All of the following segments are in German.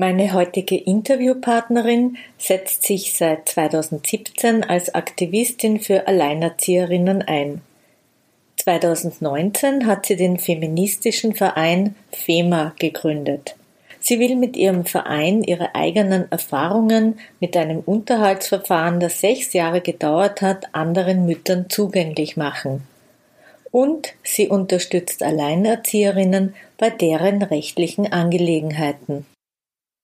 Meine heutige Interviewpartnerin setzt sich seit 2017 als Aktivistin für Alleinerzieherinnen ein. 2019 hat sie den feministischen Verein FEMA gegründet. Sie will mit ihrem Verein ihre eigenen Erfahrungen mit einem Unterhaltsverfahren, das sechs Jahre gedauert hat, anderen Müttern zugänglich machen. Und sie unterstützt Alleinerzieherinnen bei deren rechtlichen Angelegenheiten.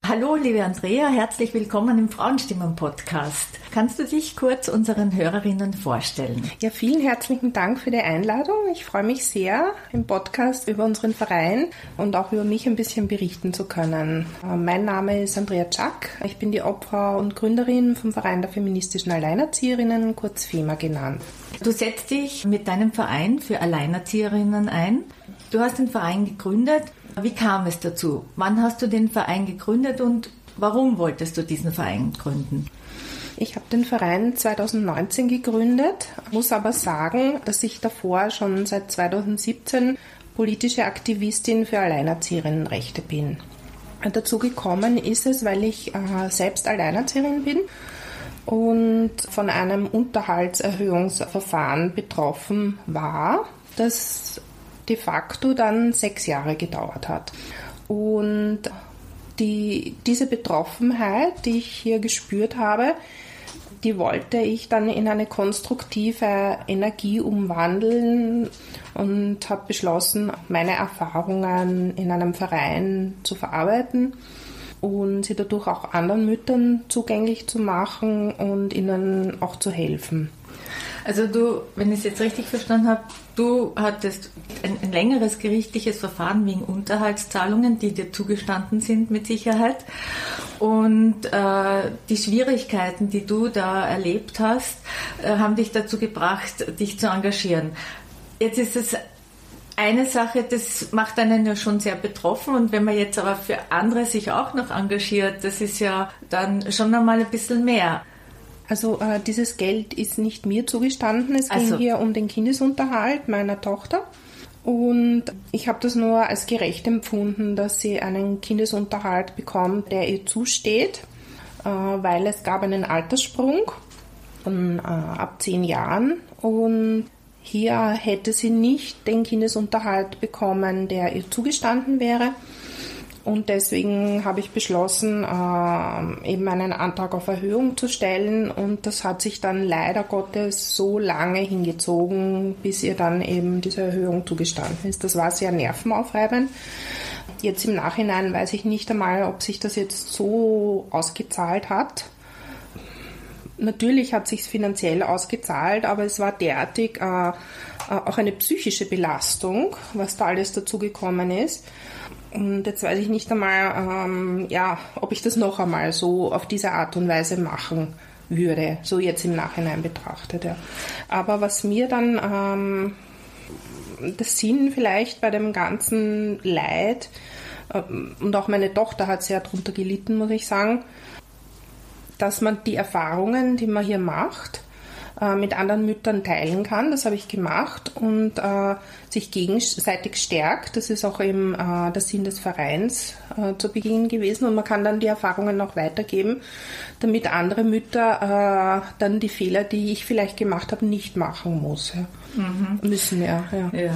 Hallo, liebe Andrea, herzlich willkommen im Frauenstimmen-Podcast. Kannst du dich kurz unseren Hörerinnen vorstellen? Ja, vielen herzlichen Dank für die Einladung. Ich freue mich sehr, im Podcast über unseren Verein und auch über mich ein bisschen berichten zu können. Äh, mein Name ist Andrea Czak. Ich bin die Obfrau und Gründerin vom Verein der feministischen Alleinerzieherinnen, kurz FEMA genannt. Du setzt dich mit deinem Verein für Alleinerzieherinnen ein. Du hast den Verein gegründet. Wie kam es dazu? Wann hast du den Verein gegründet und warum wolltest du diesen Verein gründen? Ich habe den Verein 2019 gegründet, muss aber sagen, dass ich davor schon seit 2017 politische Aktivistin für Alleinerzieherinnenrechte bin. Dazu gekommen ist es, weil ich äh, selbst Alleinerzieherin bin und von einem Unterhaltserhöhungsverfahren betroffen war, das de facto dann sechs Jahre gedauert hat. Und die, diese Betroffenheit, die ich hier gespürt habe, die wollte ich dann in eine konstruktive Energie umwandeln und habe beschlossen, meine Erfahrungen in einem Verein zu verarbeiten und sie dadurch auch anderen Müttern zugänglich zu machen und ihnen auch zu helfen. Also du, wenn ich es jetzt richtig verstanden habe, du hattest ein, ein, längeres gerichtliches Verfahren wegen Unterhaltszahlungen, die dir zugestanden sind mit Sicherheit. Und äh, die Schwierigkeiten, die du da erlebt hast, äh, haben dich dazu gebracht, dich zu engagieren. Jetzt ist es eine Sache, das macht einen ja schon sehr betroffen und wenn man jetzt aber für andere sich auch noch engagiert, das ist ja dann schon einmal ein bisschen mehr. Also äh, dieses Geld ist nicht mir zugestanden. Es also. ging hier um den Kindesunterhalt meiner Tochter. Und ich habe das nur als gerecht empfunden, dass sie einen Kindesunterhalt bekommt, der ihr zusteht, äh, weil es gab einen Alterssprung von äh, ab zehn Jahren. Und hier hätte sie nicht den Kindesunterhalt bekommen, der ihr zugestanden wäre. Und deswegen habe ich beschlossen, äh, eben einen Antrag auf Erhöhung zu stellen. Und das hat sich dann leider Gottes so lange hingezogen, bis ihr dann eben diese Erhöhung zugestanden ist. Das war sehr nervenaufreibend. Jetzt im Nachhinein weiß ich nicht einmal, ob sich das jetzt so ausgezahlt hat. Natürlich hat sich finanziell ausgezahlt, aber es war derartig äh, äh, auch eine psychische Belastung, was da alles dazugekommen ist. Und jetzt weiß ich nicht einmal, ähm, ja, ob ich das noch einmal so auf diese Art und Weise machen würde, so jetzt im Nachhinein betrachtet. Ja. Aber was mir dann ähm, das Sinn vielleicht bei dem ganzen Leid, ähm, und auch meine Tochter hat sehr darunter gelitten, muss ich sagen, dass man die Erfahrungen, die man hier macht, äh, mit anderen Müttern teilen kann. Das habe ich gemacht und äh, sich gegenseitig stärkt. Das ist auch eben äh, der Sinn des Vereins äh, zu Beginn gewesen und man kann dann die Erfahrungen noch weitergeben, damit andere Mütter äh, dann die Fehler, die ich vielleicht gemacht habe, nicht machen muss. Ja. Mhm. Müssen ja. ja. ja.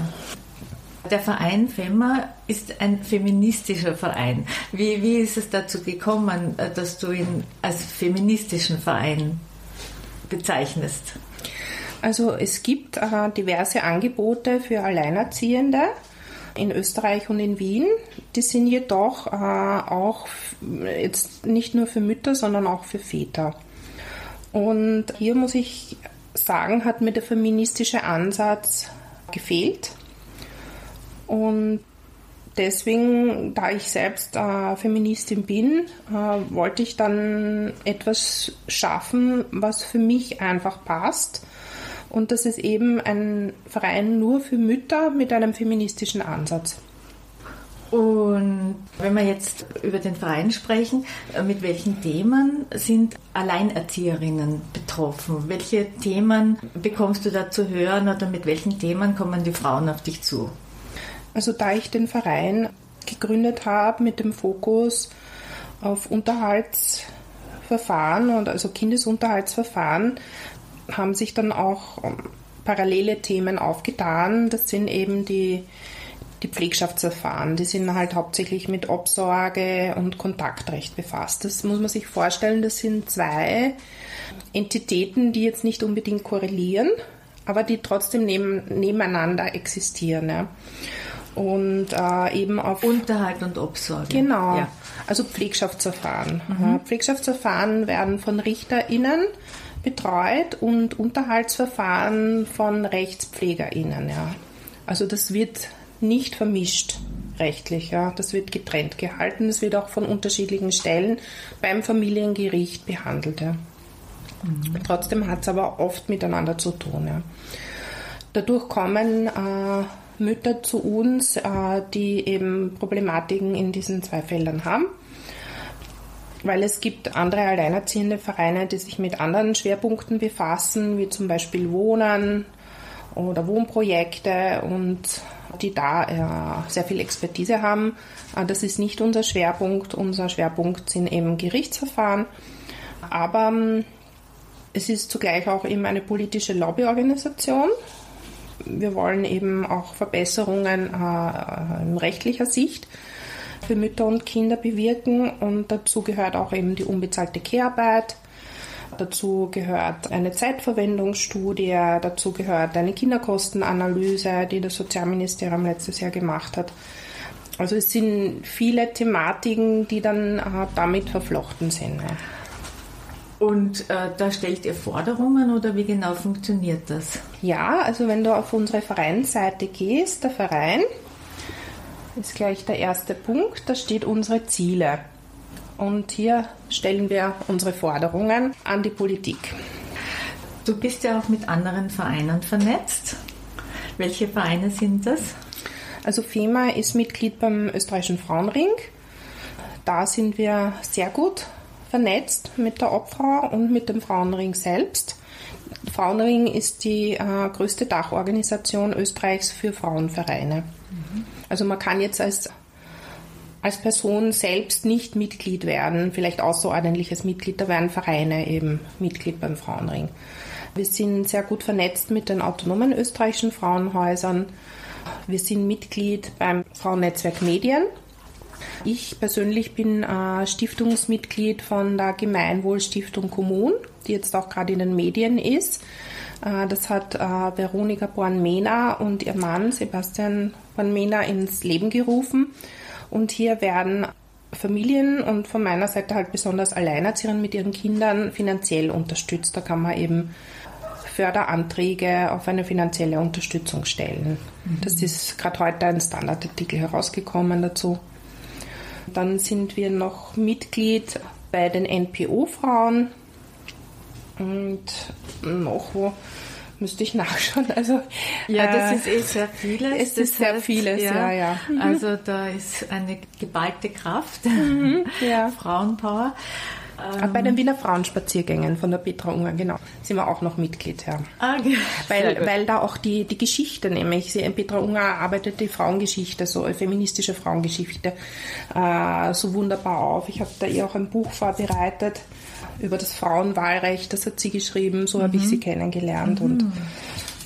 Der Verein FEMA ist ein feministischer Verein. Wie, wie ist es dazu gekommen, äh, dass du ihn als feministischen Verein bezeichnest? Also es gibt äh, diverse Angebote für Alleinerziehende in Österreich und in Wien. Die sind jedoch äh, auch jetzt nicht nur für Mütter, sondern auch für Väter. Und hier muss ich sagen, hat mir der feministische Ansatz gefehlt. Und deswegen, da ich selbst äh, Feministin bin, äh, wollte ich dann etwas schaffen, was für mich einfach passt. Und das ist eben ein Verein nur für Mütter mit einem feministischen Ansatz. Und wenn wir jetzt über den Verein sprechen, äh, mit welchen Themen sind Alleinerzieherinnen betroffen? Welche Themen bekommst du da zu hören oder mit welchen Themen kommen die Frauen auf dich zu? Also da ich den Verein gegründet habe mit dem Fokus auf Unterhaltsverfahren und also Kindesunterhaltsverfahren, haben sich dann auch ähm, parallele Themen aufgetan. Das sind eben die die Pflegschaftsverfahren, die sind halt hauptsächlich mit Obsorge und Kontaktrecht befasst. Das muss man sich vorstellen, das sind zwei Entitäten, die jetzt nicht unbedingt korrelieren, aber die trotzdem neben, nebeneinander existieren. Ja. Und äh, eben auf Unterhalt und Obsorge. Genau. Ja. Also Pflegschaftsverfahren. Mhm. Pflegschaftsverfahren werden von RichterInnen betreut und Unterhaltsverfahren von RechtspflegerInnen. Ja. Also das wird nicht vermischt rechtlich. Ja. Das wird getrennt gehalten. Es wird auch von unterschiedlichen Stellen beim Familiengericht behandelt. Ja. Mhm. Trotzdem hat es aber oft miteinander zu tun. Ja. Dadurch kommen äh, Mütter zu uns, äh, die eben Problematiken in diesen zwei Feldern haben. Weil es gibt andere alleinerziehende Vereine, die sich mit anderen Schwerpunkten befassen, wie zum Beispiel Wohnen oder Wohnprojekte und die da äh, sehr viel Expertise haben. Äh, das ist nicht unser Schwerpunkt. Unser Schwerpunkt sind eben Gerichtsverfahren. Aber ähm, es ist zugleich auch eben eine politische Lobbyorganisation. Wir wollen eben auch Verbesserungen äh, in rechtlicher Sicht für Mütter und Kinder bewirken und dazu gehört auch eben die unbezahlte Kehrarbeit Dazu gehört eine Zeitverwendungsstudie, dazu gehört eine Kinderkostenanalyse, die das Sozialministerium letztes Jahr gemacht hat. Also es sind viele Thematiken, die dann äh, damit verflochten sind. Und äh, da stellt ihr Forderungen oder wie genau funktioniert das? Ja, also wenn du auf unsere Vereinsseite gehst, der Verein ist gleich der erste Punkt, da steht unsere Ziele. Und hier stellen wir unsere Forderungen an die Politik. Du bist ja auch mit anderen Vereinen vernetzt. Welche Vereine sind das? Also FEMA ist Mitglied beim österreichischen Frauenring. Da sind wir sehr gut vernetzt mit der Obfrau und mit dem Frauenring selbst. Frauenring ist die äh, größte Dachorganisation Österreichs für Frauenvereine. Mhm. Also man kann jetzt als als Person selbst nicht Mitglied werden, vielleicht außerordentliches Mitglied, da werden Vereine eben Mitglied beim Frauenring. Wir sind sehr gut vernetzt mit den autonomen österreichischen Frauenhäusern. Wir sind Mitglied beim Frauennetzwerk Medien. Ich persönlich bin äh, Stiftungsmitglied von der Gemeinwohlstiftung Kommun, die jetzt auch gerade in den Medien ist. Äh, das hat äh, Veronika Born-Mena und ihr Mann Sebastian Born-Mena ins Leben gerufen. Und hier werden Familien und von meiner Seite halt besonders Alleinerzieherinnen mit ihren Kindern finanziell unterstützt. Da kann man eben Förderanträge auf eine finanzielle Unterstützung stellen. Mhm. Das ist gerade heute ein Standardartikel herausgekommen dazu. Dann sind wir noch Mitglied bei den NPO-Frauen und noch wo Müsste ich nachschauen. Also, ja, äh, das ist eh sehr vieles. Es ist sehr heißt, vieles, ja, ja. ja. Mhm. Also da ist eine geballte Kraft, mhm, ja. Frauenpower. Ähm, Bei den Wiener Frauenspaziergängen von der Petra Unger, genau, sind wir auch noch Mitglied, ja. Ah, okay. weil, weil da auch die, die Geschichte, nämlich sie, Petra Unger arbeitet die Frauengeschichte, so eine feministische Frauengeschichte, äh, so wunderbar auf. Ich habe da ihr auch ein Buch vorbereitet über das Frauenwahlrecht, das hat sie geschrieben, so mhm. habe ich sie kennengelernt. Mhm. Und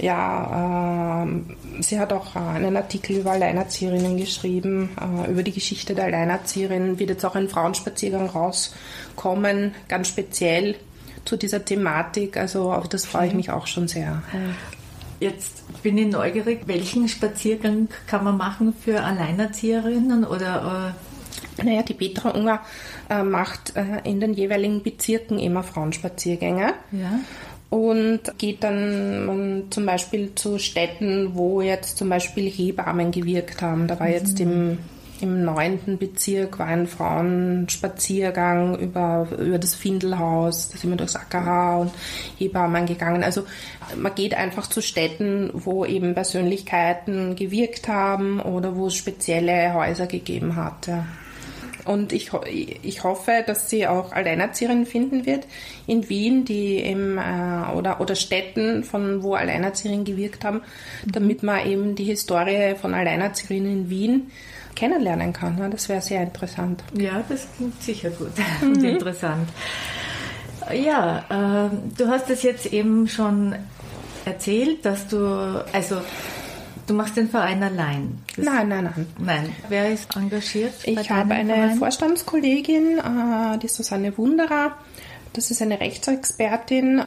ja, äh, sie hat auch einen Artikel über Alleinerzieherinnen geschrieben, äh, über die Geschichte der Alleinerzieherinnen, wird jetzt auch ein Frauenspaziergang rauskommen, ganz speziell zu dieser Thematik. Also auf das freue ich mich auch schon sehr. Jetzt bin ich neugierig, welchen Spaziergang kann man machen für Alleinerzieherinnen oder äh naja, die Petra Unger äh, macht äh, in den jeweiligen Bezirken immer Frauenspaziergänge. Ja. Und geht dann um, zum Beispiel zu Städten, wo jetzt zum Beispiel Hebammen gewirkt haben. Da war mhm. jetzt im im neunten Bezirk war ein Frauenspaziergang über, über das Findelhaus, da sind wir durchs AKH und Hebammen gegangen. Also man geht einfach zu Städten, wo eben Persönlichkeiten gewirkt haben oder wo es spezielle Häuser gegeben hat. Ja. Und ich, ich hoffe, dass sie auch Alleinerzieherinnen finden wird in Wien, die im, äh, oder, oder Städten, von wo Alleinerzieherinnen gewirkt haben, damit man eben die Historie von Alleinerzieherinnen in Wien kennenlernen kann. Ja, das wäre sehr interessant. Ja, das klingt sicher gut und mhm. interessant. Ja, äh, du hast es jetzt eben schon erzählt, dass du, also Du machst den Verein allein? Das nein, nein, nein. Nein. Wer ist engagiert? Ich habe eine Verein? Vorstandskollegin, äh, die Susanne Wunderer. Das ist eine Rechtsexpertin,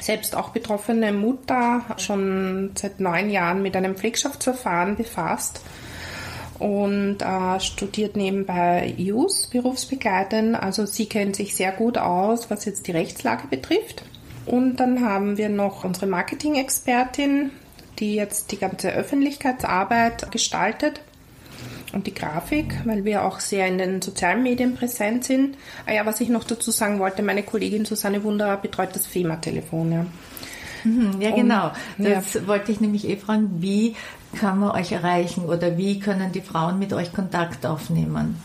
selbst auch betroffene Mutter, schon seit neun Jahren mit einem Pflegschaftsverfahren befasst und äh, studiert nebenbei JUS, berufsbegleitend. Also sie kennt sich sehr gut aus, was jetzt die Rechtslage betrifft. Und dann haben wir noch unsere Marketing-Expertin, die jetzt die ganze Öffentlichkeitsarbeit gestaltet und die Grafik, weil wir auch sehr in den sozialen Medien präsent sind. Ah ja, was ich noch dazu sagen wollte, meine Kollegin Susanne Wunder betreut das FEMA-Telefon. Ja. Mhm, ja, genau. Das ja. wollte ich nämlich eh fragen, wie kann man euch erreichen oder wie können die Frauen mit euch Kontakt aufnehmen?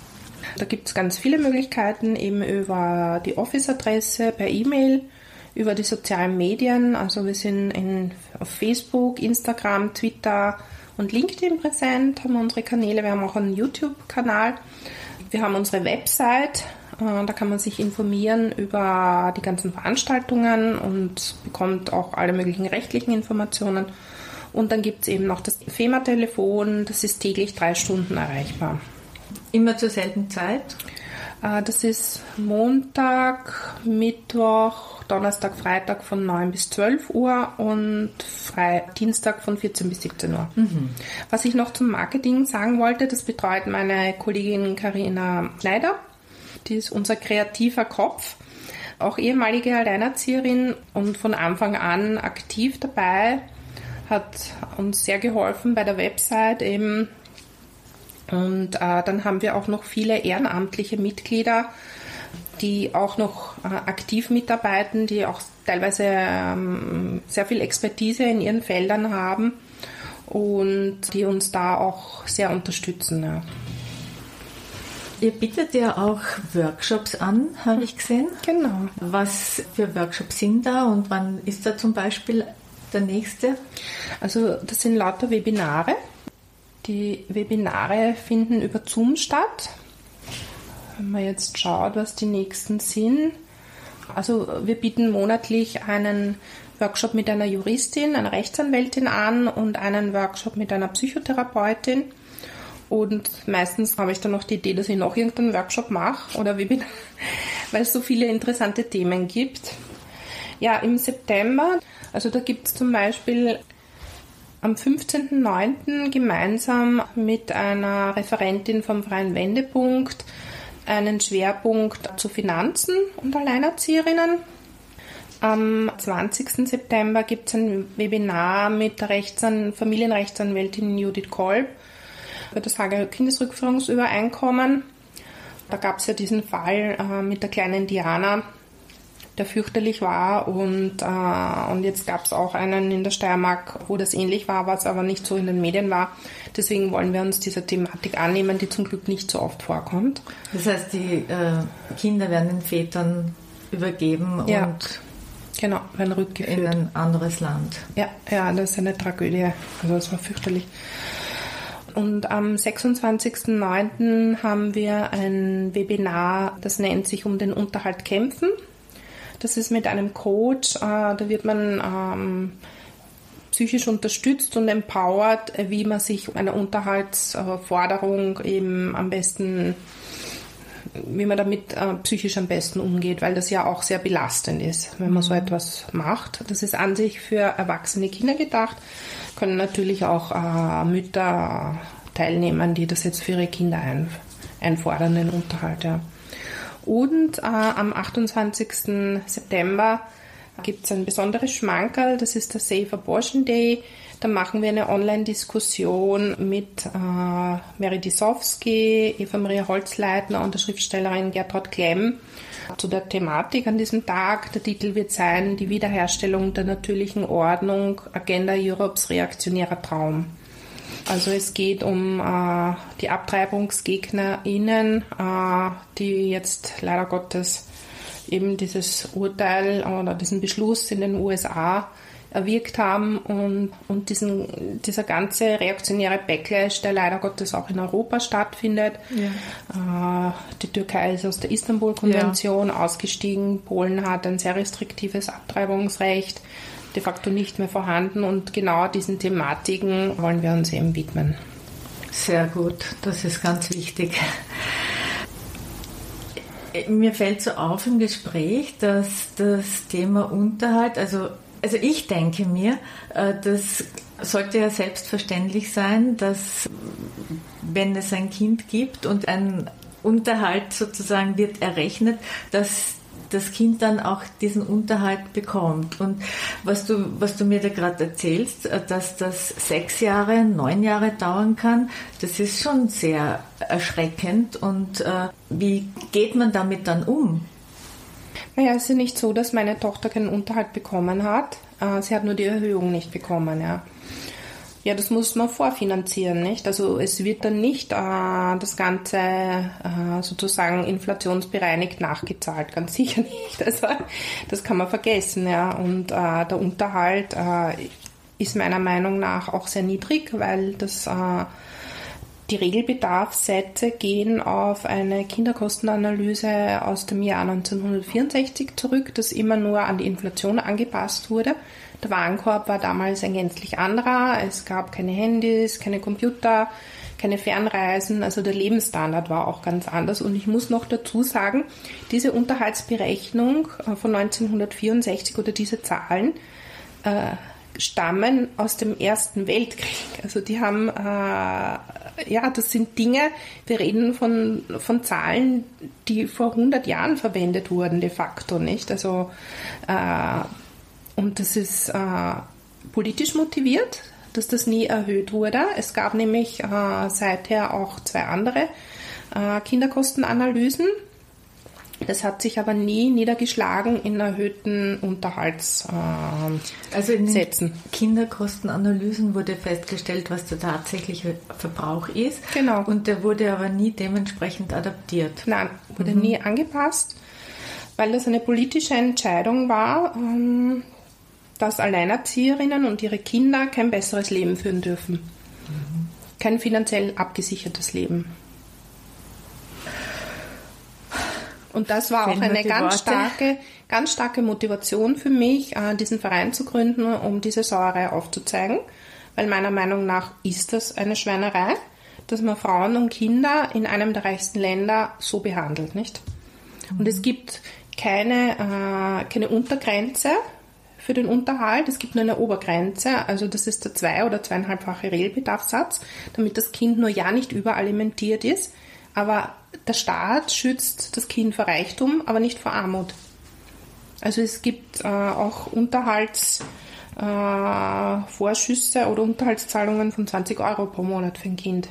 Da gibt es ganz viele Möglichkeiten, eben über die Office-Adresse, per E-Mail über die sozialen Medien. Also wir sind in, auf Facebook, Instagram, Twitter und LinkedIn präsent, haben unsere Kanäle. Wir haben auch einen YouTube-Kanal. Wir haben unsere Website. Äh, da kann man sich informieren über die ganzen Veranstaltungen und bekommt auch alle möglichen rechtlichen Informationen. Und dann gibt es eben noch das FEMA-Telefon, das ist täglich drei Stunden erreichbar. Immer zur selben Zeit? Äh, das ist Montag, Mittwoch, Donnerstag, Freitag von 9 bis 12 Uhr und Fre Dienstag von 14 bis 17 Uhr. Mhm. Was ich noch zum Marketing sagen wollte, das betreut meine Kollegin Karina Schneider. Die ist unser kreativer Kopf, auch ehemalige Alleinerzieherin und von Anfang an aktiv dabei, hat uns sehr geholfen bei der Website eben. Und äh, dann haben wir auch noch viele ehrenamtliche Mitglieder, die auch noch äh, aktiv mitarbeiten, die auch teilweise ähm, sehr viel Expertise in ihren Feldern haben und die uns da auch sehr unterstützen. Ja. Ihr bietet ja auch Workshops an, habe ich gesehen. Genau. Was für Workshops sind da und wann ist da zum Beispiel der nächste? Also das sind lauter Webinare. Die Webinare finden über Zoom statt. Wenn man jetzt schaut, was die nächsten sind. Also wir bieten monatlich einen Workshop mit einer Juristin, einer Rechtsanwältin an und einen Workshop mit einer Psychotherapeutin. Und meistens habe ich dann noch die Idee, dass ich noch irgendeinen Workshop mache oder Webinar, weil es so viele interessante Themen gibt. Ja, im September, also da gibt es zum Beispiel am 15.09. gemeinsam mit einer Referentin vom Freien Wendepunkt einen Schwerpunkt zu Finanzen und Alleinerzieherinnen. Am 20. September gibt es ein Webinar mit der Rechtsan Familienrechtsanwältin Judith Kolb über das Hager Kindesrückführungsübereinkommen. Da gab es ja diesen Fall äh, mit der kleinen Diana, der fürchterlich war und, äh, und jetzt gab es auch einen in der Steiermark, wo das ähnlich war, was aber nicht so in den Medien war. Deswegen wollen wir uns dieser Thematik annehmen, die zum Glück nicht so oft vorkommt. Das heißt, die äh, Kinder werden den Vätern übergeben ja. und genau, werden rückgeführt. In ein anderes Land. Ja, ja, das ist eine Tragödie. Also das war fürchterlich. Und am 26.09. haben wir ein Webinar, das nennt sich Um den Unterhalt kämpfen. Das ist mit einem Coach, äh, da wird man ähm, psychisch unterstützt und empowert, wie man sich einer Unterhaltsforderung eben am besten, wie man damit äh, psychisch am besten umgeht, weil das ja auch sehr belastend ist, wenn man so mhm. etwas macht. Das ist an sich für erwachsene Kinder gedacht, können natürlich auch äh, Mütter teilnehmen, die das jetzt für ihre Kinder ein, einfordern, den Unterhalt. Ja. Und äh, am 28. September gibt es ein besonderes Schmankerl, das ist der Safe Abortion Day. Da machen wir eine Online-Diskussion mit äh, Mary Disowski, Eva Maria Holzleitner und der Schriftstellerin Gertrud Klemm zu der Thematik an diesem Tag. Der Titel wird sein Die Wiederherstellung der natürlichen Ordnung, Agenda Europes reaktionärer Traum. Also es geht um äh, die AbtreibungsgegnerInnen, äh, die jetzt leider Gottes eben dieses Urteil oder diesen Beschluss in den USA erwirkt haben und, und diesen, dieser ganze reaktionäre Backlash, der leider Gottes auch in Europa stattfindet. Ja. Äh, die Türkei ist aus der Istanbul-Konvention ja. ausgestiegen, Polen hat ein sehr restriktives Abtreibungsrecht de facto nicht mehr vorhanden und genau diesen Thematiken wollen wir uns eben widmen. Sehr gut, das ist ganz wichtig. Mir fällt so auf im Gespräch, dass das Thema Unterhalt, also, also ich denke mir, äh, das sollte ja selbstverständlich sein, dass wenn es ein Kind gibt und ein Unterhalt sozusagen wird errechnet, dass das Kind dann auch diesen Unterhalt bekommt. Und was du, was du mir da gerade erzählst, äh, dass das sechs Jahre, neun Jahre dauern kann, das ist schon sehr erschreckend. Und äh, wie geht man damit dann um? Naja, es ist nicht so, dass meine Tochter keinen Unterhalt bekommen hat. Äh, sie hat nur die Erhöhung nicht bekommen, ja. Ja, das muss man vorfinanzieren, nicht? Also es wird dann nicht äh, das Ganze äh, sozusagen inflationsbereinigt nachgezahlt, ganz sicher nicht. Also das kann man vergessen, ja. Und äh, der Unterhalt äh, ist meiner Meinung nach auch sehr niedrig, weil das äh, die Regelbedarfssätze gehen auf eine Kinderkostenanalyse aus dem Jahr 1964 zurück, das immer nur an die Inflation angepasst wurde. Der Warenkorb war damals ein gänzlich anderer. Es gab keine Handys, keine Computer, keine Fernreisen. Also der Lebensstandard war auch ganz anders. Und ich muss noch dazu sagen, diese Unterhaltsberechnung äh, von 1964 oder diese Zahlen äh, stammen aus dem Ersten Weltkrieg. Also die haben, äh, ja, das sind Dinge, wir reden von, von Zahlen, die vor 100 Jahren verwendet wurden, de facto, nicht? Also äh, und das ist äh, politisch motiviert, dass das nie erhöht wurde. Es gab nämlich äh, seither auch zwei andere äh, Kinderkostenanalysen. Das hat sich aber nie niedergeschlagen in erhöhten Unterhaltssätzen. Äh, also in Kinderkostenanalysen wurde festgestellt, was der tatsächliche Verbrauch ist. Genau. Und der wurde aber nie dementsprechend adaptiert. Nein, wurde mhm. nie angepasst, weil das eine politische Entscheidung war, ähm, dass Alleinerzieherinnen und ihre Kinder kein besseres Leben führen dürfen. Mhm. Kein finanziell abgesichertes Leben. Und das war auch eine ganz starke, ganz starke Motivation für mich, äh, diesen Verein zu gründen, um diese Sauerei aufzuzeigen. Weil meiner Meinung nach ist das eine Schweinerei, dass man Frauen und Kinder in einem der reichsten Länder so behandelt, nicht? Und es gibt keine, äh, keine Untergrenze für den Unterhalt. Es gibt nur eine Obergrenze, also das ist der zwei- oder zweieinhalbfache Regelbedarfssatz, damit das Kind nur ja nicht überalimentiert ist. Aber der Staat schützt das Kind vor Reichtum, aber nicht vor Armut. Also es gibt äh, auch Unterhaltsvorschüsse äh, oder Unterhaltszahlungen von 20 Euro pro Monat für ein Kind.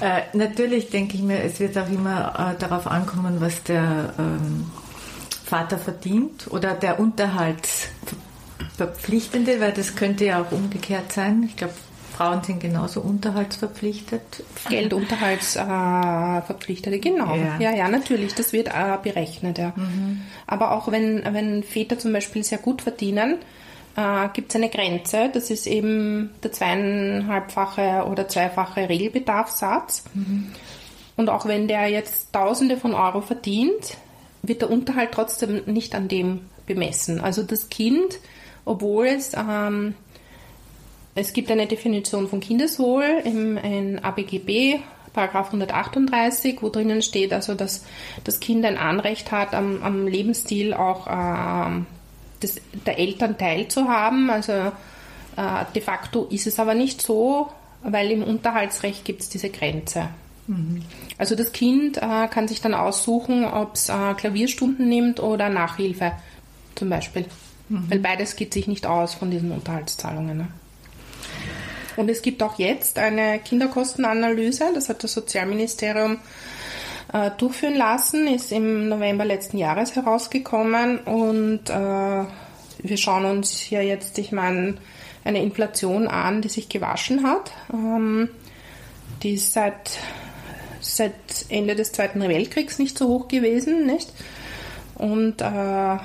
Äh, natürlich denke ich mir, es wird auch immer äh, darauf ankommen, was der ähm, Vater verdient oder der Unterhaltsverpflichtende, weil das könnte ja auch umgekehrt sein. Ich glaube, Frauen sind genauso unterhaltsverpflichtet. Geldunterhaltsverpflichtete, genau. Ja. ja. ja, natürlich, das wird äh, berechnet, ja. Mhm. Aber auch wenn, wenn Väter zum Beispiel sehr gut verdienen, äh, gibt es eine Grenze. Das ist eben der zweieinhalbfache oder zweifache Regelbedarfssatz. Mhm. Und auch wenn der jetzt Tausende von Euro verdient, wird der Unterhalt trotzdem nicht an dem bemessen. Also das Kind, obwohl es, ähm, es gibt eine Definition von Kindeswohl im, im ABGB, Paragraph 138, wo drinnen steht, also dass das Kind ein Anrecht hat, am, am Lebensstil auch äh, des, der Eltern teilzuhaben. Also äh, de facto ist es aber nicht so, weil im Unterhaltsrecht gibt es diese Grenze. Also das Kind äh, kann sich dann aussuchen, ob es äh, Klavierstunden nimmt oder Nachhilfe zum Beispiel. Mhm. Weil beides geht sich nicht aus von diesen Unterhaltszahlungen. Ne? Und es gibt auch jetzt eine Kinderkostenanalyse, das hat das Sozialministerium äh, durchführen lassen, ist im November letzten Jahres herausgekommen und äh, wir schauen uns ja jetzt, ich meine, eine Inflation an, die sich gewaschen hat. Ähm, die ist seit, seit Ende des Zweiten Weltkriegs nicht so hoch gewesen, nicht? Und äh,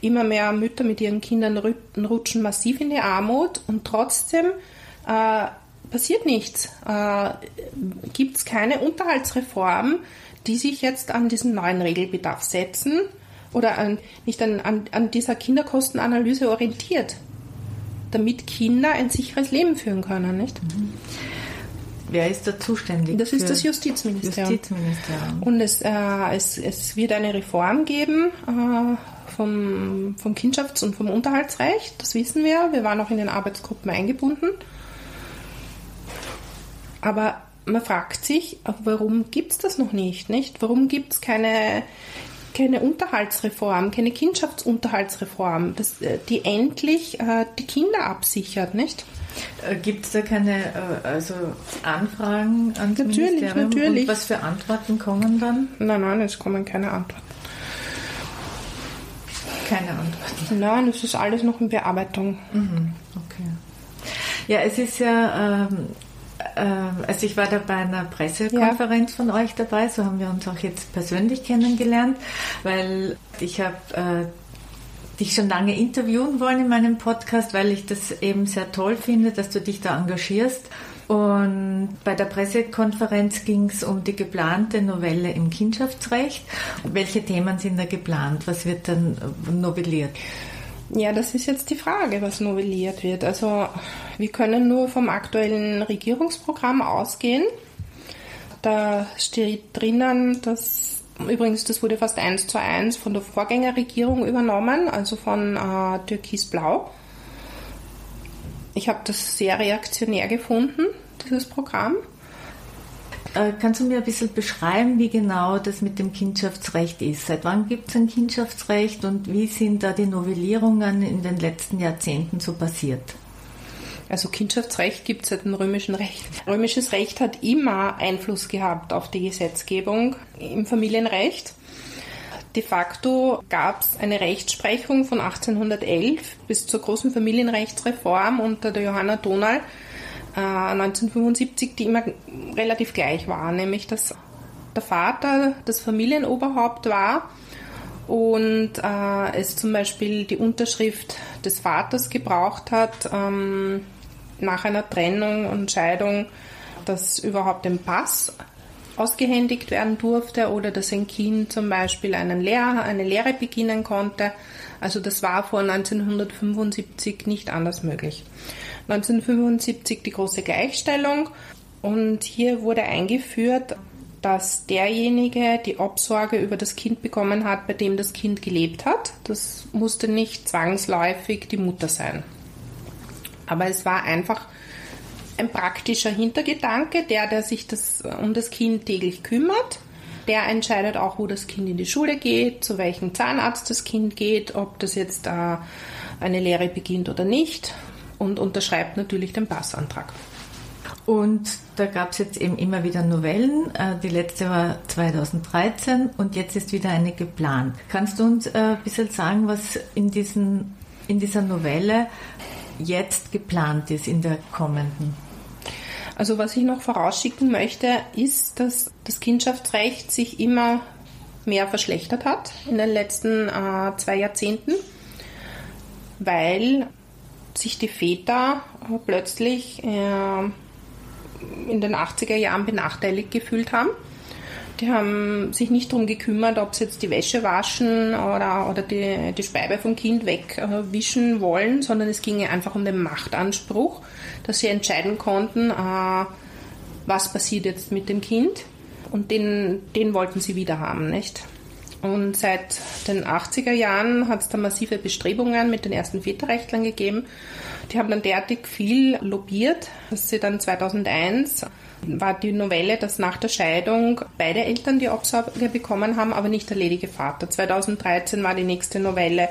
immer mehr Mütter mit ihren Kindern rutschen massiv in die Armut und trotzdem äh, passiert nichts. Äh, Gibt es keine Unterhaltsreform, die sich jetzt an diesen neuen Regelbedarf setzen oder an, nicht an, an, an dieser Kinderkostenanalyse orientiert, damit Kinder ein sicheres Leben führen können, nicht? Mhm. Wer ist da zuständig? Das ist das Justizministerium. Justizministerium. Und es, äh, es, es wird eine Reform geben äh, vom, vom Kindschafts- und vom Unterhaltsrecht, das wissen wir. Wir waren auch in den Arbeitsgruppen eingebunden. Aber man fragt sich, warum gibt es das noch nicht, nicht? Warum gibt es keine, keine Unterhaltsreform, keine Kindschaftsunterhaltsreform, das, äh, die endlich äh, die Kinder absichert, nicht? Äh, gibt es da keine äh, also Anfragen an das natürlich, Ministerium? Natürlich. Und was für Antworten kommen dann? Nein, nein, es kommen keine Antworten. Keine Antworten? Nein, es ist alles noch in Bearbeitung. Mhm, okay. Ja, es ist ja ähm, ähm, also ich war da bei einer Pressekonferenz ja. von euch dabei, so haben wir uns auch jetzt persönlich kennengelernt, weil ich habe äh, dich schon lange interviewen wollen in meinem Podcast, weil ich das eben sehr toll finde, dass du dich da engagierst. Und bei der Pressekonferenz ging es um die geplante Novelle im Kindschaftsrecht. Welche Themen sind da geplant? Was wird dann novelliert? Ja, das ist jetzt die Frage, was novelliert wird. Also wir können nur vom aktuellen Regierungsprogramm ausgehen. Da steht drinnen, dass übrigens das wurde fast eins zu eins von der Vorgängerregierung übernommen, also von äh, Türkis-Blau. Ich habe das sehr reaktionär gefunden, dieses Programm. Äh, kannst du mir ein bisschen beschreiben, wie genau das mit dem Kindschaftsrecht ist? Seit wann gibt es ein Kindschaftsrecht und wie sind da die Novellierungen in den letzten Jahrzehnten so passiert? Also Kindschaftsrecht gibt es seit dem römischen Recht. Römisches Recht hat immer Einfluss gehabt auf die Gesetzgebung im Familienrecht. De facto gab es eine Rechtsprechung von 1811 bis zur großen Familienrechtsreform unter der Johanna Donal 1975, äh, die immer relativ gleich war, nämlich dass der Vater das Familienoberhaupt war und äh, es zum Beispiel die Unterschrift des Vaters gebraucht hat ähm, nach einer Trennung und Scheidung, dass überhaupt ein Pass ausgehändigt werden durfte oder dass ein Kind zum Beispiel einen Lehr eine Lehre beginnen konnte. Also das war vor 1975 nicht anders möglich. 1975 die große Gleichstellung und hier wurde eingeführt, dass derjenige die Obsorge über das Kind bekommen hat, bei dem das Kind gelebt hat. Das musste nicht zwangsläufig die Mutter sein. Aber es war einfach ein praktischer Hintergedanke, der, der sich das, um das Kind täglich kümmert. Der entscheidet auch, wo das Kind in die Schule geht, zu welchem Zahnarzt das Kind geht, ob das jetzt äh, eine Lehre beginnt oder nicht und unterschreibt natürlich den Passantrag. Und da gab es jetzt eben immer wieder Novellen. Äh, die letzte war 2013 und jetzt ist wieder eine geplant. Kannst du uns äh, ein bisschen sagen, was in, diesen, in dieser Novelle jetzt geplant ist in der kommenden? Also was ich noch vorausschicken möchte, ist, dass das Kindschaftsrecht sich immer mehr verschlechtert hat in den letzten äh, zwei Jahrzehnten, weil sich die Väter plötzlich äh, in den 80er Jahren benachteiligt gefühlt haben. Die haben sich nicht darum gekümmert, ob sie jetzt die Wäsche waschen oder, oder die, die Speibe vom Kind wegwischen wollen, sondern es ging einfach um den Machtanspruch, dass sie entscheiden konnten, äh, was passiert jetzt mit dem Kind. Und den, den wollten sie wieder haben, nicht? Und seit den 80er Jahren hat es da massive Bestrebungen mit den ersten Väterrechtlern gegeben. Die haben dann derartig viel lobbyiert, dass sie dann 2001 war die Novelle, dass nach der Scheidung beide Eltern die Obsorge bekommen haben, aber nicht der ledige Vater. 2013 war die nächste Novelle,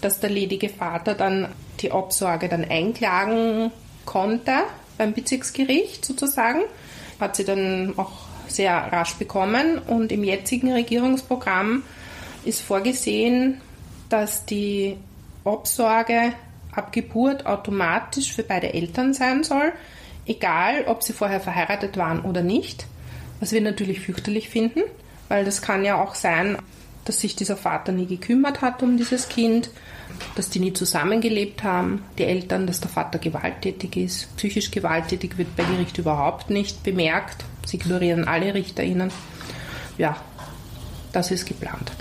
dass der ledige Vater dann die Obsorge dann einklagen konnte beim Bezirksgericht sozusagen. Hat sie dann auch sehr rasch bekommen und im jetzigen Regierungsprogramm ist vorgesehen, dass die Obsorge ab Geburt automatisch für beide Eltern sein soll egal ob sie vorher verheiratet waren oder nicht, was wir natürlich fürchterlich finden, weil das kann ja auch sein, dass sich dieser Vater nie gekümmert hat um dieses Kind, dass die nie zusammengelebt haben, die Eltern, dass der Vater gewalttätig ist. Psychisch gewalttätig wird bei Gericht überhaupt nicht bemerkt. Sie ignorieren alle RichterInnen. Ja, das ist geplant.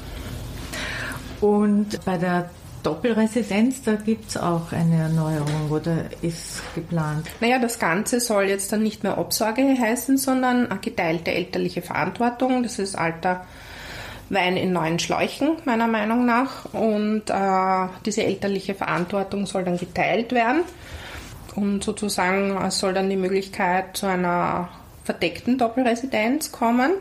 Und bei der Doppelresidenz, da gibt es auch eine Erneuerung oder ist geplant? Naja, das Ganze soll jetzt dann nicht mehr Obsorge heißen, sondern eine geteilte elterliche Verantwortung. Das ist alter Wein in neuen Schläuchen, meiner Meinung nach. Und äh, diese elterliche Verantwortung soll dann geteilt werden. Und sozusagen es soll dann die Möglichkeit zu einer verdeckten Doppelresidenz kommen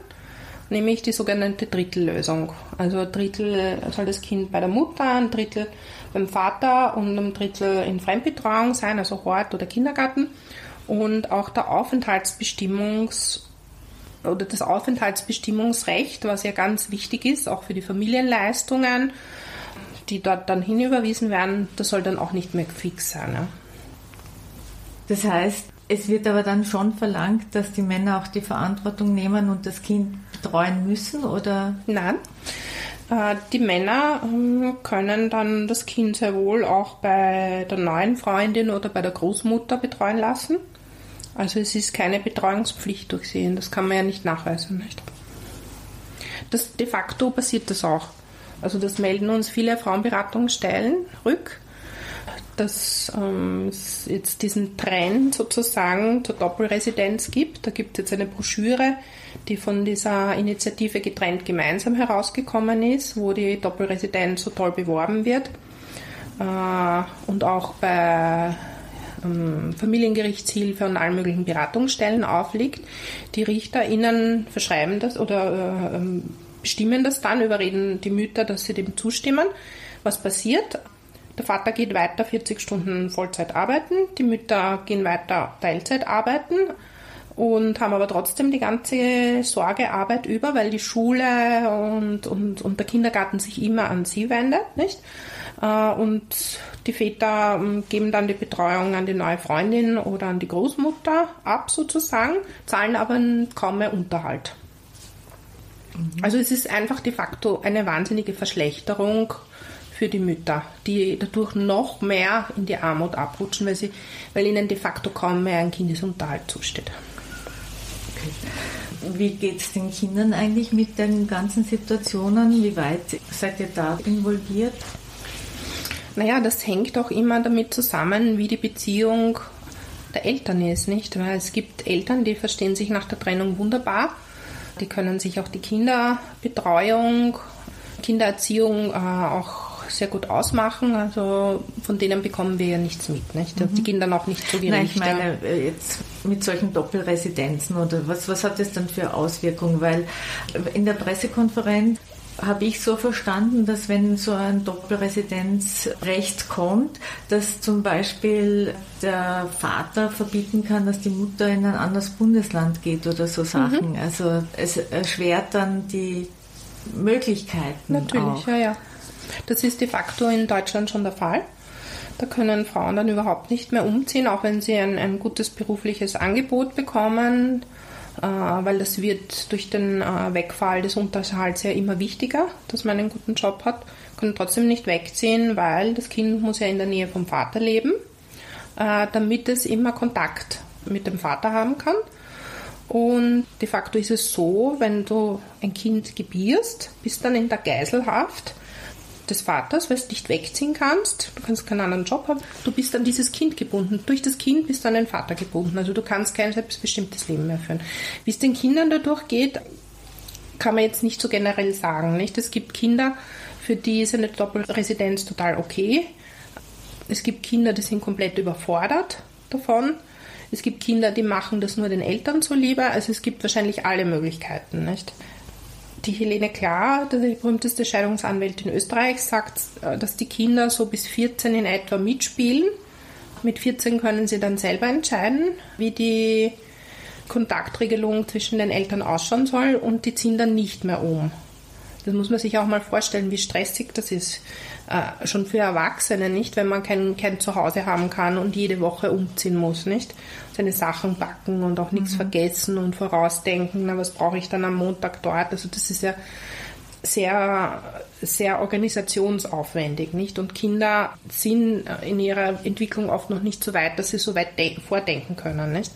nämlich die sogenannte Drittellösung. Also ein Drittel soll das Kind bei der Mutter, ein Drittel beim Vater und ein Drittel in Fremdbetreuung sein, also Hort oder Kindergarten. Und auch der Aufenthaltsbestimmungs- oder das Aufenthaltsbestimmungsrecht, was ja ganz wichtig ist, auch für die Familienleistungen, die dort dann hinüberwiesen werden, das soll dann auch nicht mehr fix sein. Ja. Das heißt, es wird aber dann schon verlangt, dass die Männer auch die Verantwortung nehmen und das Kind betreuen müssen, oder? Nein. Äh, die Männer ähm, können dann das Kind sehr wohl auch bei der neuen Freundin oder bei der Großmutter betreuen lassen. Also es ist keine Betreuungspflicht durchsehen, das kann man ja nicht nachweisen. Nicht? Das, de facto passiert das auch. Also das melden uns viele Frauenberatungsstellen rück, dass ähm, es jetzt diesen Trend sozusagen zur Doppelresidenz gibt. Da gibt es jetzt eine Broschüre, die von dieser Initiative getrennt gemeinsam herausgekommen ist, wo die Doppelresidenz so toll beworben wird. Äh, und auch bei ähm, Familiengerichtshilfe und allen möglichen Beratungsstellen aufliegt. Die RichterInnen verschreiben das oder äh, ähm, bestimmen das dann, überreden die Mütter, dass sie dem zustimmen. Was passiert? Der Vater geht weiter 40 Stunden Vollzeit arbeiten, die Mütter gehen weiter Teilzeit arbeiten und haben aber trotzdem die ganze Sorgearbeit über, weil die Schule und, und, und der Kindergarten sich immer an sie wendet, nicht? Äh, und die Väter ähm, geben dann die Betreuung an die neue Freundin oder an die Großmutter ab sozusagen, zahlen aber kaum mehr Unterhalt. Mhm. Also es ist einfach de facto eine wahnsinnige Verschlechterung für die Mütter, die dadurch noch mehr in die Armut abrutschen, weil, sie, weil ihnen de facto kaum mehr ein Kindesunterhalt zusteht. Wie geht es den Kindern eigentlich mit den ganzen Situationen? Wie weit seid ihr da involviert? Naja, das hängt auch immer damit zusammen, wie die Beziehung der Eltern ist, nicht? Weil es gibt Eltern, die verstehen sich nach der Trennung wunderbar. Die können sich auch die Kinderbetreuung, Kindererziehung äh, auch sehr gut ausmachen. Also von denen bekommen wir ja nichts mit. Nicht? Mhm. Die gehen dann auch nicht zu Gericht. Nein, ich meine äh, jetzt mit solchen Doppelresidenzen oder was, was hat das dann für Auswirkungen? Weil in der Pressekonferenz habe ich so verstanden, dass wenn so ein Doppelresidenzrecht kommt, dass zum Beispiel der Vater verbieten kann, dass die Mutter in ein anderes Bundesland geht oder so Sachen. Mhm. Also es erschwert dann die Möglichkeiten. Natürlich, auch. ja, ja. Das ist de facto in Deutschland schon der Fall. Da können Frauen dann überhaupt nicht mehr umziehen, auch wenn sie ein, ein gutes berufliches Angebot bekommen, äh, weil das wird durch den äh, Wegfall des Unterhalts ja immer wichtiger, dass man einen guten Job hat, können trotzdem nicht wegziehen, weil das Kind muss ja in der Nähe vom Vater leben, äh, damit es immer Kontakt mit dem Vater haben kann. Und de facto ist es so, wenn du ein Kind gebierst, bist dann in der Geiselhaft des Vaters, weil du nicht wegziehen kannst, du kannst keinen anderen Job haben, du bist an dieses Kind gebunden. Durch das Kind bist du an den Vater gebunden. Also du kannst kein selbstbestimmtes Leben mehr führen. Wie es den Kindern dadurch geht, kann man jetzt nicht so generell sagen. Nicht? Es gibt Kinder, für die ist eine Doppelresidenz total okay. Es gibt Kinder, die sind komplett überfordert davon. Es gibt Kinder, die machen das nur den Eltern zuliebe. Also es gibt wahrscheinlich alle Möglichkeiten, nicht? Die Helene Klar, die berühmteste Scheidungsanwältin Österreichs, sagt, äh, dass die Kinder so bis 14 in etwa mitspielen. Mit 14 können sie dann selber entscheiden, wie die Kontaktregelung zwischen den Eltern ausschauen soll und die ziehen dann nicht mehr um. Das muss man sich auch mal vorstellen, wie stressig das ist. Äh, schon für Erwachsene, nicht? Wenn man kein, kein Zuhause haben kann und jede Woche umziehen muss, nicht? Seine Sachen backen und auch nichts mhm. vergessen und vorausdenken, na, was brauche ich dann am Montag dort? Also das ist ja sehr, sehr organisationsaufwendig, nicht? Und Kinder sind in ihrer Entwicklung oft noch nicht so weit, dass sie so weit vordenken können, nicht?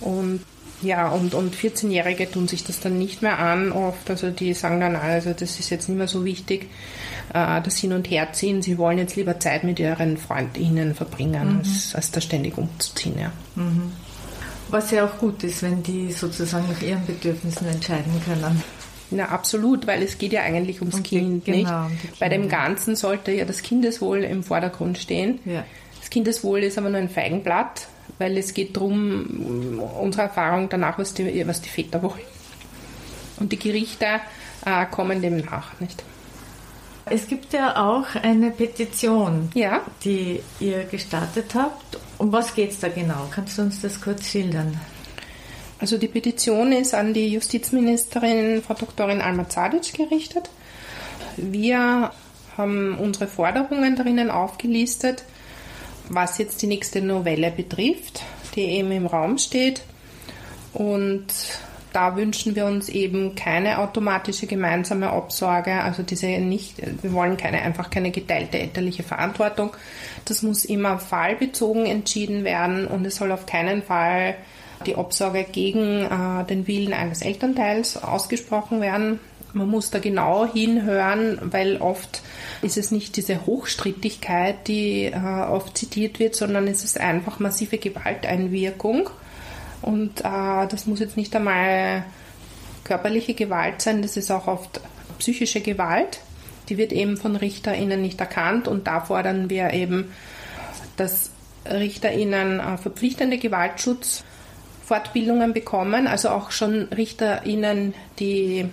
Und ja, und, und 14-Jährige tun sich das dann nicht mehr an oft. Also die sagen dann, also das ist jetzt nicht mehr so wichtig, äh, das Hin- und Herziehen. Sie wollen jetzt lieber Zeit mit ihren Freundinnen verbringen, mhm. als, als da ständig umzuziehen. Ja. Mhm. Was ja auch gut ist, wenn die sozusagen nach ihren Bedürfnissen entscheiden können. Na, absolut, weil es geht ja eigentlich ums die, Kind, genau, nicht? Um Bei dem Ganzen sollte ja das Kindeswohl im Vordergrund stehen. Ja. Das Kindeswohl ist aber nur ein Feigenblatt weil es geht darum, unsere Erfahrung danach, was die, was die Väter wollen. Und die Gerichte äh, kommen dem nach, nicht? Es gibt ja auch eine Petition, ja. die ihr gestartet habt. Um was geht es da genau? Kannst du uns das kurz schildern? Also die Petition ist an die Justizministerin Frau Doktorin Alma Zadic gerichtet. Wir haben unsere Forderungen darin aufgelistet was jetzt die nächste Novelle betrifft, die eben im Raum steht. Und da wünschen wir uns eben keine automatische gemeinsame Absorge, also diese nicht, wir wollen keine, einfach keine geteilte elterliche Verantwortung. Das muss immer fallbezogen entschieden werden und es soll auf keinen Fall die Absorge gegen äh, den Willen eines Elternteils ausgesprochen werden. Man muss da genau hinhören, weil oft ist es nicht diese Hochstrittigkeit, die äh, oft zitiert wird, sondern es ist einfach massive Gewalteinwirkung. Und äh, das muss jetzt nicht einmal körperliche Gewalt sein, das ist auch oft psychische Gewalt. Die wird eben von RichterInnen nicht erkannt und da fordern wir eben, dass RichterInnen äh, verpflichtende Gewaltschutzfortbildungen bekommen, also auch schon RichterInnen, die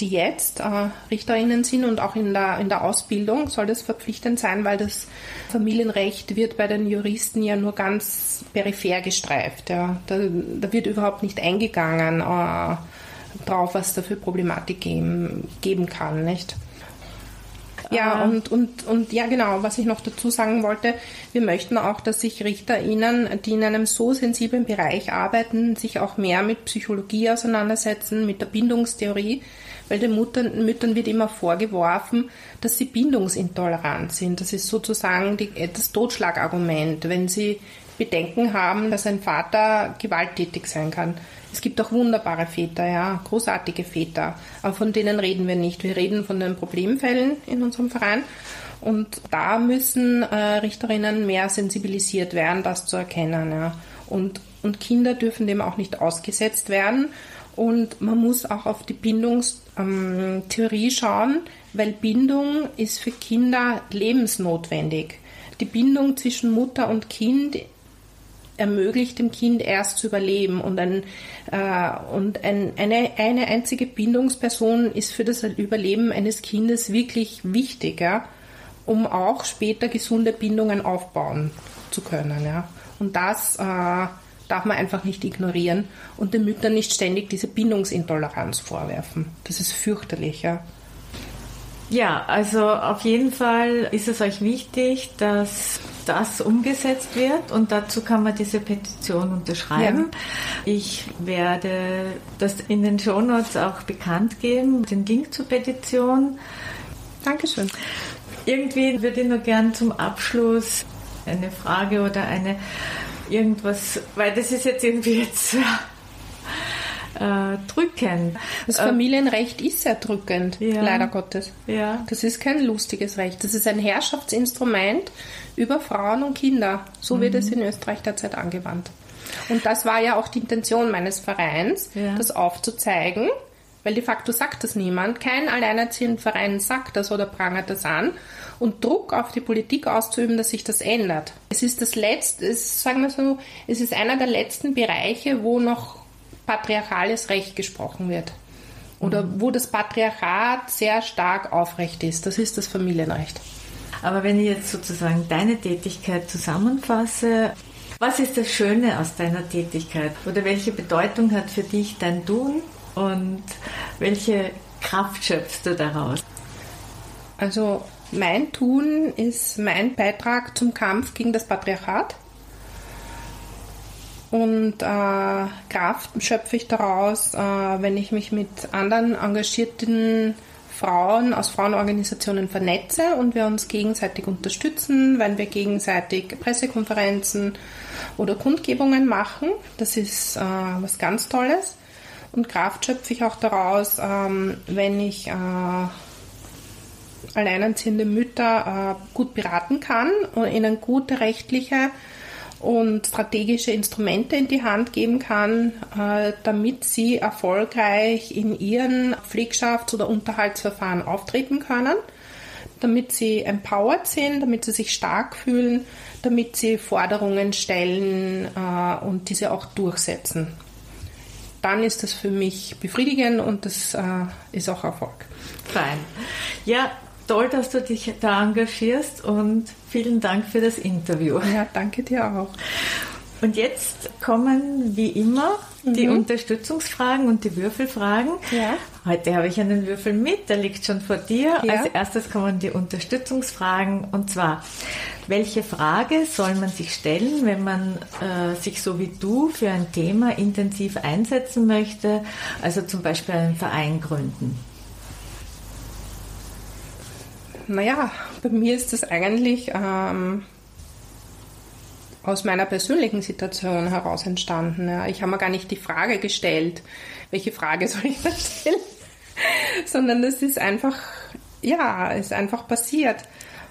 die jetzt äh, Richterinnen sind und auch in der, in der Ausbildung soll das verpflichtend sein, weil das Familienrecht wird bei den Juristen ja nur ganz peripher gestreift. Ja. Da, da wird überhaupt nicht eingegangen äh, drauf, was da für Problematik geben, geben kann, nicht? Ja, und, und, und ja, genau, was ich noch dazu sagen wollte, wir möchten auch, dass sich RichterInnen, die in einem so sensiblen Bereich arbeiten, sich auch mehr mit Psychologie auseinandersetzen, mit der Bindungstheorie, weil den Muttern, Müttern wird immer vorgeworfen, dass sie bindungsintolerant sind. Das ist sozusagen die, das Totschlagargument, wenn sie Bedenken haben, dass ein Vater gewalttätig sein kann. Es gibt auch wunderbare Väter, ja, großartige Väter, aber von denen reden wir nicht. Wir reden von den Problemfällen in unserem Verein. Und da müssen äh, Richterinnen mehr sensibilisiert werden, das zu erkennen. Ja. Und, und Kinder dürfen dem auch nicht ausgesetzt werden. Und man muss auch auf die Bindungstheorie ähm, schauen, weil Bindung ist für Kinder lebensnotwendig. Die Bindung zwischen Mutter und Kind ermöglicht dem Kind erst zu überleben und, ein, äh, und ein, eine, eine einzige Bindungsperson ist für das Überleben eines Kindes wirklich wichtig, um auch später gesunde Bindungen aufbauen zu können. Ja. Und das äh, darf man einfach nicht ignorieren und den Müttern nicht ständig diese Bindungsintoleranz vorwerfen. Das ist fürchterlich, ja. Ja, also auf jeden Fall ist es euch wichtig, dass das umgesetzt wird und dazu kann man diese Petition unterschreiben. Ja. Ich werde das in den Shownotes auch bekannt geben, den Link zur Petition. Dankeschön. Irgendwie würde ich nur gern zum Abschluss eine Frage oder eine irgendwas, weil das ist jetzt irgendwie jetzt äh, drückend. Das Familienrecht ist sehr drückend, ja. leider Gottes. Ja. Das ist kein lustiges Recht. Das ist ein Herrschaftsinstrument über Frauen und Kinder. So mhm. wird es in Österreich derzeit angewandt. Und das war ja auch die Intention meines Vereins, ja. das aufzuzeigen, Weil de facto sagt das niemand. Kein alleinerziehender Verein sagt das oder prangert das an. Und Druck auf die Politik auszuüben, dass sich das ändert. Es ist das letzte, es, sagen wir so, es ist einer der letzten Bereiche, wo noch patriarchales Recht gesprochen wird. Oder wo das Patriarchat sehr stark aufrecht ist. Das ist das Familienrecht. Aber wenn ich jetzt sozusagen deine Tätigkeit zusammenfasse, was ist das Schöne aus deiner Tätigkeit? Oder welche Bedeutung hat für dich dein Tun und welche Kraft schöpfst du daraus? Also mein Tun ist mein Beitrag zum Kampf gegen das Patriarchat. Und äh, Kraft schöpfe ich daraus, äh, wenn ich mich mit anderen engagierten Frauen aus Frauenorganisationen vernetze und wir uns gegenseitig unterstützen, wenn wir gegenseitig Pressekonferenzen oder Kundgebungen machen. Das ist äh, was ganz Tolles. Und Kraft schöpfe ich auch daraus, ähm, wenn ich äh, alleinerziehende Mütter äh, gut beraten kann und ihnen gute rechtliche und strategische Instrumente in die Hand geben kann, äh, damit sie erfolgreich in ihren Pflegschafts- oder Unterhaltsverfahren auftreten können, damit sie empowered sind, damit sie sich stark fühlen, damit sie Forderungen stellen äh, und diese auch durchsetzen. Dann ist das für mich befriedigend und das äh, ist auch Erfolg. Fein. Ja, toll, dass du dich da engagierst und vielen Dank für das Interview. Ja, danke dir auch. Und jetzt kommen wie immer die mhm. Unterstützungsfragen und die Würfelfragen. Ja. Heute habe ich einen Würfel mit, der liegt schon vor dir. Ja. Als erstes kommen die Unterstützungsfragen und zwar, welche Frage soll man sich stellen, wenn man äh, sich so wie du für ein Thema intensiv einsetzen möchte, also zum Beispiel einen Verein gründen? Naja, bei mir ist das eigentlich ähm, aus meiner persönlichen Situation heraus entstanden. Ja. Ich habe mir gar nicht die Frage gestellt, welche Frage soll ich da stellen, sondern es ist einfach, ja, ist einfach passiert.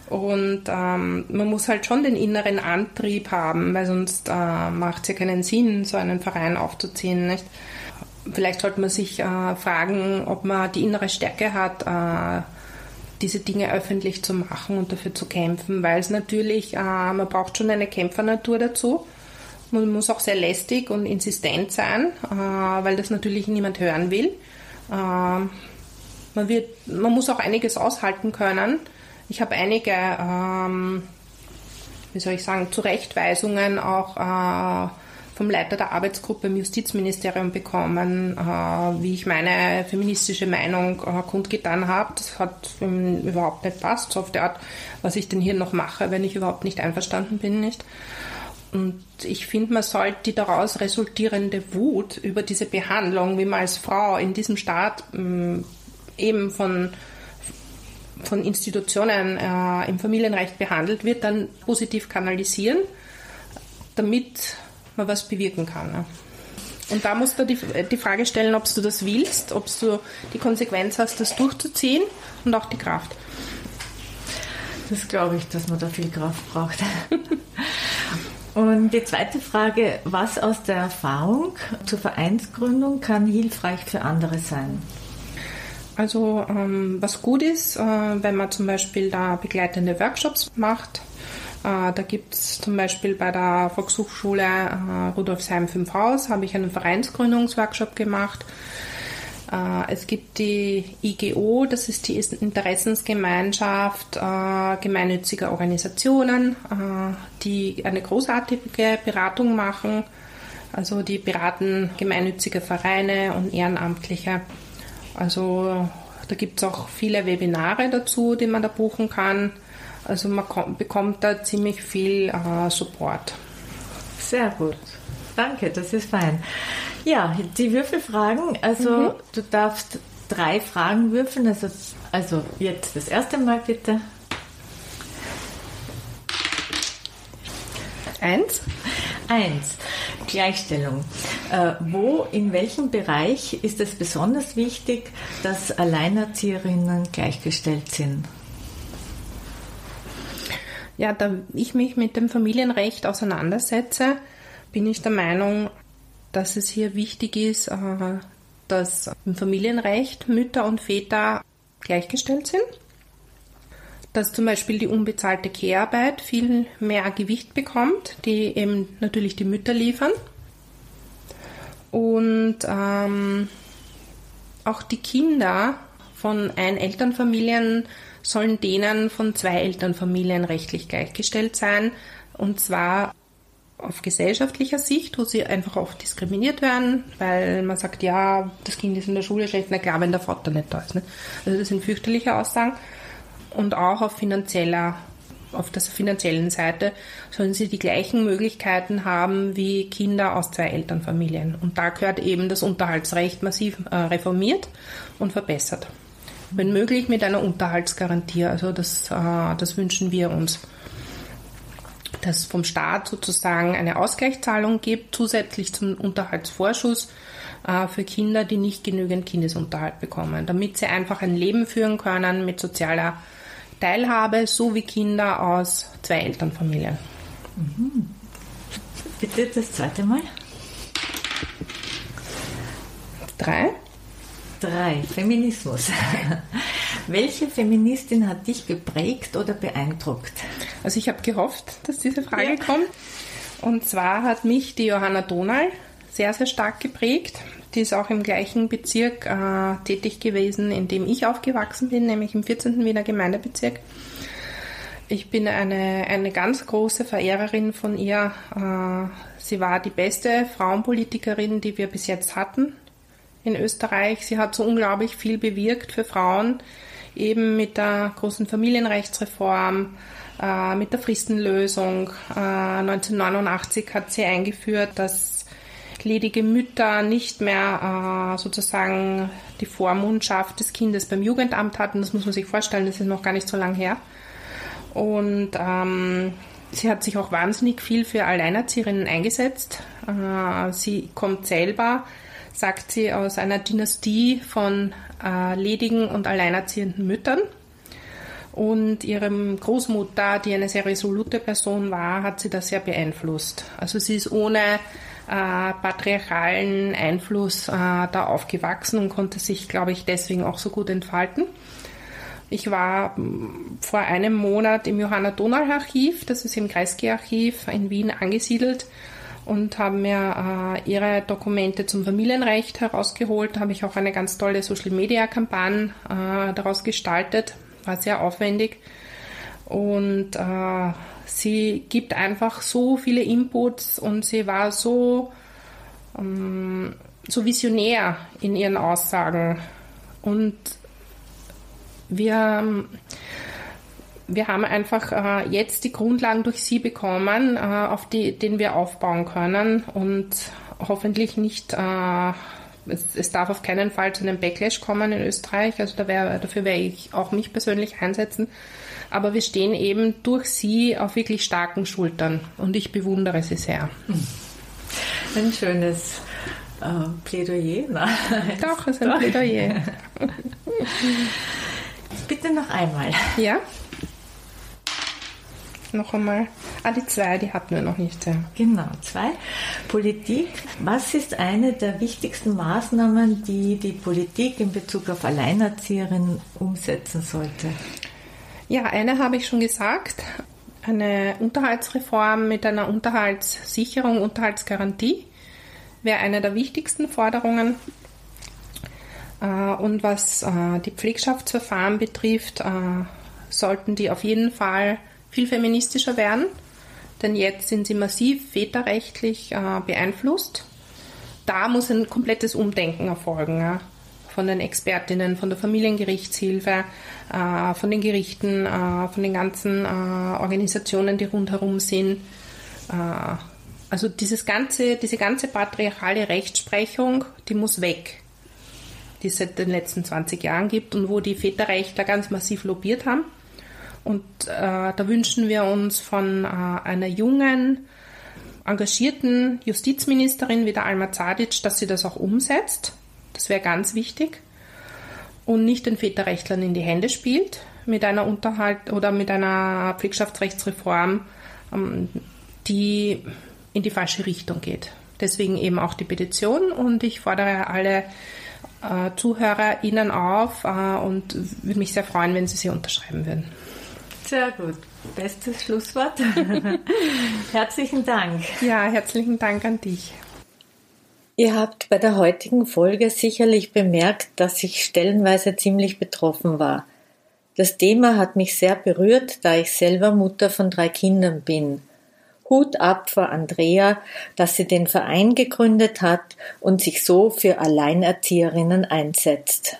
Und ähm, man muss halt schon den inneren Antrieb haben, weil sonst äh, macht es ja keinen Sinn, so einen Verein aufzuziehen. Nicht? Vielleicht sollte man sich äh, fragen, ob man die innere Stärke hat, äh, diese Dinge öffentlich zu machen und dafür zu kämpfen, weil es natürlich, äh, man braucht schon eine Kämpfernatur dazu. Man muss auch sehr lästig und insistent sein, äh, weil das natürlich niemand hören will. Äh, man, wird, man muss auch einiges aushalten können. Ich habe einige, ähm, wie soll ich sagen, Zurechtweisungen auch äh, vom Leiter der Arbeitsgruppe im Justizministerium bekommen, äh, wie ich meine feministische Meinung äh, kundgetan habe. Das hat überhaupt nicht passt, so auf der Art, was ich denn hier noch mache, wenn ich überhaupt nicht einverstanden bin, nicht. Und ich finde, man sollte die daraus resultierende Wut über diese Behandlung, wie man als Frau in diesem Staat ähm, eben von von Institutionen äh, im Familienrecht behandelt wird, dann positiv kanalisieren, damit man was bewirken kann. Ne? Und da musst du die, die Frage stellen, ob du das willst, ob du die Konsequenz hast, das durchzuziehen und auch die Kraft. Das glaube ich, dass man da viel Kraft braucht. Und die zweite Frage, was aus der Erfahrung zur Vereinsgründung kann hilfreich für andere sein? Also ähm, was gut ist, äh, wenn man zum Beispiel da begleitende Workshops macht, da gibt es zum Beispiel bei der Volkshochschule äh, Rudolfsheim 5 Haus, habe ich einen Vereinsgründungsworkshop gemacht. Äh, es gibt die IGO, das ist die Interessensgemeinschaft gemeinnütziger Organisationen, die eine großartige Beratung machen. Also die beraten gemeinnützige Vereine und Ehrenamtliche. Also da gibt es auch viele Webinare dazu, die man da buchen kann. Also man kommt, bekommt da ziemlich viel äh, Support. Sehr gut. Danke, das ist fein. Ja, die Würfelfragen. Also mhm. du darfst drei Fragen würfeln. Also, also jetzt das erste Mal bitte. Eins. Eins. Gleichstellung. Äh, wo, in welchem Bereich ist es besonders wichtig, dass Alleinerzieherinnen gleichgestellt sind? Ja, da ich mich mit dem Familienrecht auseinandersetze, bin ich der Meinung, dass es hier wichtig ist, äh, dass im Familienrecht Mütter und Väter gleichgestellt sind, dass zum Beispiel die unbezahlte Kehrarbeit viel mehr Gewicht bekommt, die eben natürlich die Mütter liefern. Und ähm, auch die Kinder von Ein-Elternfamilien sollen denen von Zwei-Elternfamilien rechtlich gleichgestellt sein. Und zwar auf gesellschaftlicher Sicht, wo sie einfach oft diskriminiert werden, weil man sagt, ja, das Kind ist in der Schule schlecht, na klar, wenn der Vater nicht da ist. Ne? Also das sind fürchterliche Aussagen. Und auch auf finanzieller, auf der finanziellen Seite sollen sie die gleichen Möglichkeiten haben wie Kinder aus zwei Elternfamilien. Und da gehört eben das Unterhaltsrecht massiv äh, reformiert und verbessert. Wenn möglich mit einer Unterhaltsgarantie. Also das, äh, das wünschen wir uns dass vom Staat sozusagen eine Ausgleichszahlung gibt, zusätzlich zum Unterhaltsvorschuss äh, für Kinder, die nicht genügend Kindesunterhalt bekommen, damit sie einfach ein Leben führen können mit sozialer Teilhabe, so wie Kinder aus zwei Elternfamilien. Mhm. Bitte das zweite Mal. Drei. Drei. Feminismus. Welche Feministin hat dich geprägt oder beeindruckt? Also ich habe gehofft, dass diese Frage ja. kommt. Und zwar hat mich die Johanna Donal sehr, sehr stark geprägt. Die ist auch im gleichen Bezirk äh, tätig gewesen, in dem ich aufgewachsen bin, nämlich im 14. Wiener Gemeindebezirk. Ich bin eine, eine ganz große Verehrerin von ihr. Äh, sie war die beste Frauenpolitikerin, die wir bis jetzt hatten in Österreich. Sie hat so unglaublich viel bewirkt für Frauen eben mit der großen Familienrechtsreform, äh, mit der Fristenlösung. Äh, 1989 hat sie eingeführt, dass ledige Mütter nicht mehr äh, sozusagen die Vormundschaft des Kindes beim Jugendamt hatten. Das muss man sich vorstellen, das ist noch gar nicht so lang her. Und ähm, sie hat sich auch wahnsinnig viel für Alleinerzieherinnen eingesetzt. Äh, sie kommt selber sagt sie, aus einer Dynastie von äh, ledigen und alleinerziehenden Müttern. Und ihrem Großmutter, die eine sehr resolute Person war, hat sie das sehr beeinflusst. Also sie ist ohne äh, patriarchalen Einfluss äh, da aufgewachsen und konnte sich, glaube ich, deswegen auch so gut entfalten. Ich war mm, vor einem Monat im Johanna Donal Archiv, das ist im Kreisky Archiv in Wien angesiedelt und haben mir äh, ihre Dokumente zum Familienrecht herausgeholt. Da habe ich auch eine ganz tolle Social-Media-Kampagne äh, daraus gestaltet. War sehr aufwendig. Und äh, sie gibt einfach so viele Inputs und sie war so, ähm, so visionär in ihren Aussagen. Und wir wir haben einfach äh, jetzt die Grundlagen durch Sie bekommen, äh, auf die, denen wir aufbauen können und hoffentlich nicht, äh, es, es, darf auf keinen Fall zu einem Backlash kommen in Österreich, also da wär, dafür werde ich auch mich persönlich einsetzen. Aber wir stehen eben durch Sie auf wirklich starken Schultern und ich bewundere Sie sehr. Ein schönes äh, Plädoyer. Nein, Doch, es ist ein Plädoyer. Bitte noch einmal. Ja noch einmal. Ah, die zwei, die hatten wir noch nicht. Ja. Genau, zwei. Politik. Was ist eine der wichtigsten Maßnahmen, die die Politik in Bezug auf Alleinerzieherinnen umsetzen sollte? Ja, eine habe ich schon gesagt. Eine Unterhaltsreform mit einer Unterhaltssicherung, Unterhaltsgarantie wäre eine der wichtigsten Forderungen. Äh, und was äh, die Pflegschaftsverfahren betrifft, äh, sollten die auf jeden Fall viel feministischer werden, denn jetzt sind sie massiv väterrechtlich äh, beeinflusst. Da muss ein komplettes Umdenken erfolgen. Ja? Von den Expertinnen, von der Familiengerichtshilfe, äh, von den Gerichten, äh, von den ganzen äh, Organisationen, die rundherum sind. Äh, also dieses ganze, diese ganze patriarchale Rechtsprechung, die muss weg, die es seit den letzten 20 Jahren gibt und wo die Väterrechtler ganz massiv lobbyiert haben. Und äh, da wünschen wir uns von äh, einer jungen, engagierten Justizministerin wie der Alma Zadic, dass sie das auch umsetzt. Das wäre ganz wichtig. Und nicht den Väterrechtlern in die Hände spielt mit einer Unterhalt oder mit einer Pflegschaftsrechtsreform, ähm, die in die falsche Richtung geht. Deswegen eben auch die Petition und ich fordere alle äh, ZuhörerInnen auf äh, und würde mich sehr freuen, wenn Sie sie unterschreiben würden. Sehr gut. Bestes Schlusswort. herzlichen Dank. Ja, herzlichen Dank an dich. Ihr habt bei der heutigen Folge sicherlich bemerkt, dass ich stellenweise ziemlich betroffen war. Das Thema hat mich sehr berührt, da ich selber Mutter von drei Kindern bin. Hut ab vor Andrea, dass sie den Verein gegründet hat und sich so für Alleinerzieherinnen einsetzt.